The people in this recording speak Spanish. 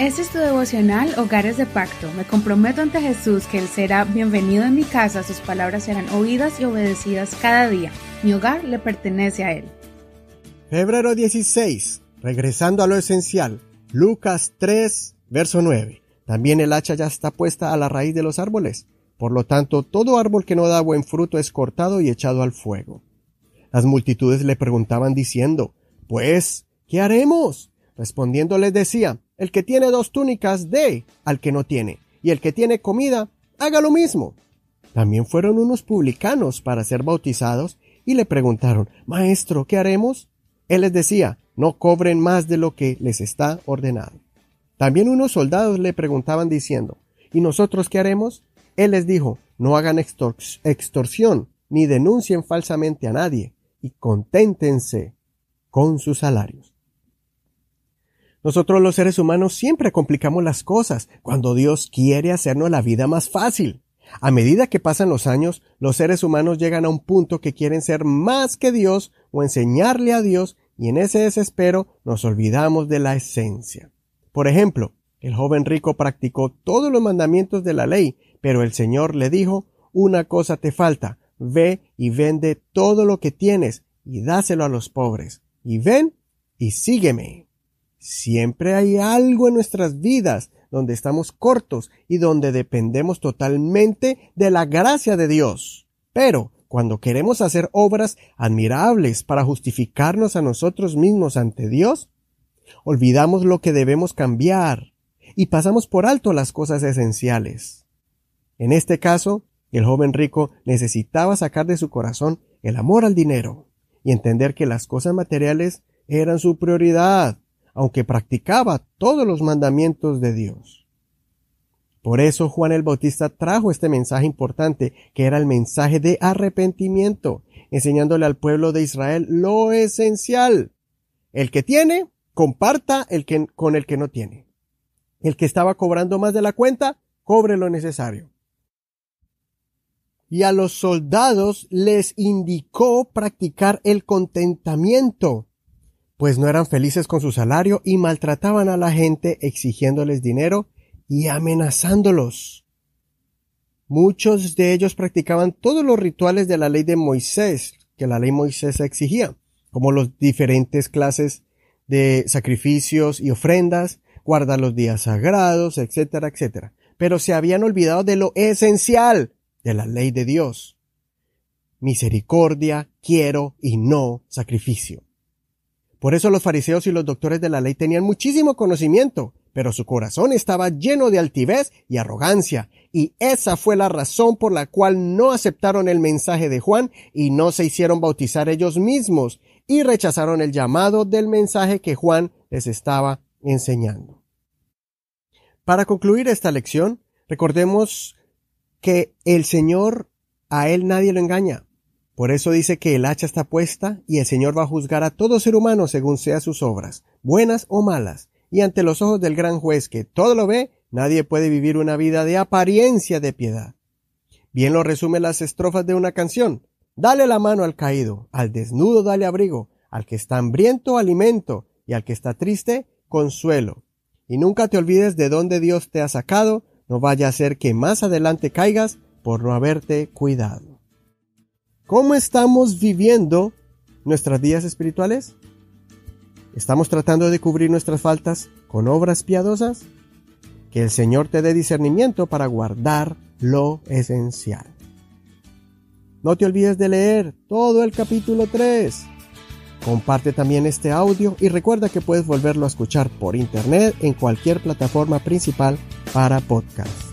Este es tu devocional Hogares de Pacto. Me comprometo ante Jesús que Él será bienvenido en mi casa, sus palabras serán oídas y obedecidas cada día. Mi hogar le pertenece a Él. Febrero 16. Regresando a lo esencial. Lucas 3, verso 9. También el hacha ya está puesta a la raíz de los árboles. Por lo tanto, todo árbol que no da buen fruto es cortado y echado al fuego. Las multitudes le preguntaban diciendo, Pues, ¿qué haremos? Respondiendo les decía, el que tiene dos túnicas dé al que no tiene, y el que tiene comida, haga lo mismo. También fueron unos publicanos para ser bautizados y le preguntaron, Maestro, ¿qué haremos? Él les decía, no cobren más de lo que les está ordenado. También unos soldados le preguntaban diciendo, ¿y nosotros qué haremos? Él les dijo, no hagan extorsión, ni denuncien falsamente a nadie, y conténtense con sus salarios. Nosotros los seres humanos siempre complicamos las cosas cuando Dios quiere hacernos la vida más fácil. A medida que pasan los años, los seres humanos llegan a un punto que quieren ser más que Dios o enseñarle a Dios y en ese desespero nos olvidamos de la esencia. Por ejemplo, el joven rico practicó todos los mandamientos de la ley, pero el Señor le dijo, una cosa te falta, ve y vende todo lo que tienes y dáselo a los pobres, y ven y sígueme. Siempre hay algo en nuestras vidas donde estamos cortos y donde dependemos totalmente de la gracia de Dios. Pero cuando queremos hacer obras admirables para justificarnos a nosotros mismos ante Dios, olvidamos lo que debemos cambiar y pasamos por alto las cosas esenciales. En este caso, el joven rico necesitaba sacar de su corazón el amor al dinero y entender que las cosas materiales eran su prioridad aunque practicaba todos los mandamientos de Dios. Por eso Juan el Bautista trajo este mensaje importante, que era el mensaje de arrepentimiento, enseñándole al pueblo de Israel lo esencial. El que tiene, comparta el que, con el que no tiene. El que estaba cobrando más de la cuenta, cobre lo necesario. Y a los soldados les indicó practicar el contentamiento, pues no eran felices con su salario y maltrataban a la gente exigiéndoles dinero y amenazándolos. Muchos de ellos practicaban todos los rituales de la ley de Moisés, que la ley Moisés exigía, como los diferentes clases de sacrificios y ofrendas, guardar los días sagrados, etcétera, etcétera. Pero se habían olvidado de lo esencial de la ley de Dios. Misericordia, quiero y no sacrificio. Por eso los fariseos y los doctores de la ley tenían muchísimo conocimiento, pero su corazón estaba lleno de altivez y arrogancia, y esa fue la razón por la cual no aceptaron el mensaje de Juan y no se hicieron bautizar ellos mismos, y rechazaron el llamado del mensaje que Juan les estaba enseñando. Para concluir esta lección, recordemos que el Señor a Él nadie lo engaña. Por eso dice que el hacha está puesta y el Señor va a juzgar a todo ser humano según sea sus obras, buenas o malas, y ante los ojos del gran juez que todo lo ve, nadie puede vivir una vida de apariencia de piedad. Bien lo resume las estrofas de una canción. Dale la mano al caído, al desnudo dale abrigo, al que está hambriento alimento, y al que está triste consuelo. Y nunca te olvides de dónde Dios te ha sacado, no vaya a ser que más adelante caigas por no haberte cuidado. ¿Cómo estamos viviendo nuestras días espirituales? ¿Estamos tratando de cubrir nuestras faltas con obras piadosas? Que el Señor te dé discernimiento para guardar lo esencial. No te olvides de leer todo el capítulo 3. Comparte también este audio y recuerda que puedes volverlo a escuchar por internet en cualquier plataforma principal para podcast.